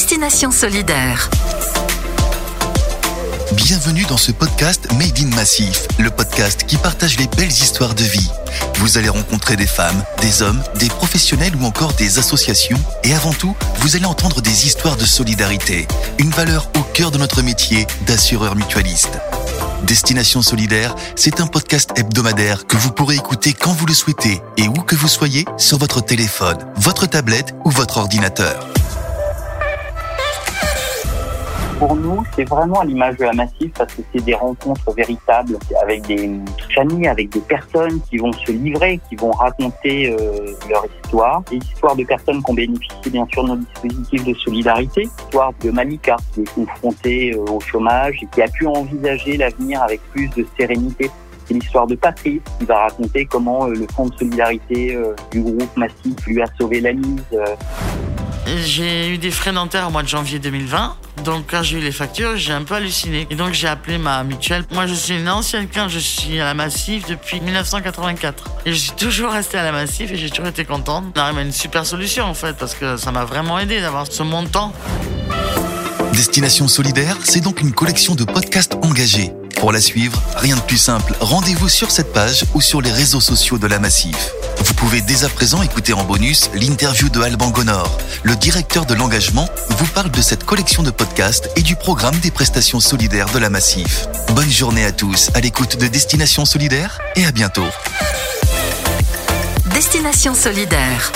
Destination Solidaire. Bienvenue dans ce podcast Made in Massif, le podcast qui partage les belles histoires de vie. Vous allez rencontrer des femmes, des hommes, des professionnels ou encore des associations. Et avant tout, vous allez entendre des histoires de solidarité, une valeur au cœur de notre métier d'assureur mutualiste. Destination Solidaire, c'est un podcast hebdomadaire que vous pourrez écouter quand vous le souhaitez et où que vous soyez sur votre téléphone, votre tablette ou votre ordinateur. Pour nous, c'est vraiment à l'image de la Massif parce que c'est des rencontres véritables avec des familles, avec des personnes qui vont se livrer, qui vont raconter euh, leur histoire. Des de personnes qui ont bénéficié bien sûr de nos dispositifs de solidarité. L'histoire de Malika qui est confrontée euh, au chômage et qui a pu envisager l'avenir avec plus de sérénité. C'est l'histoire de Patrice qui va raconter comment euh, le fonds de solidarité du groupe Massif lui a sauvé la mise. J'ai eu des frais dentaires au mois de janvier 2020. Donc quand j'ai eu les factures, j'ai un peu halluciné. Et donc j'ai appelé ma mutuelle. Moi je suis une ancienne cliente, je suis à la Massif depuis 1984. Et je suis toujours restée à la Massif et j'ai toujours été contente. On arrive à une super solution en fait parce que ça m'a vraiment aidé d'avoir ce montant. Destination Solidaire, c'est donc une collection de podcasts engagés. Pour la suivre, rien de plus simple, rendez-vous sur cette page ou sur les réseaux sociaux de la Massif. Vous pouvez dès à présent écouter en bonus l'interview de Alban Gonor. Le directeur de l'engagement vous parle de cette collection de podcasts et du programme des prestations solidaires de la Massif. Bonne journée à tous à l'écoute de Destination Solidaire et à bientôt. Destination Solidaire.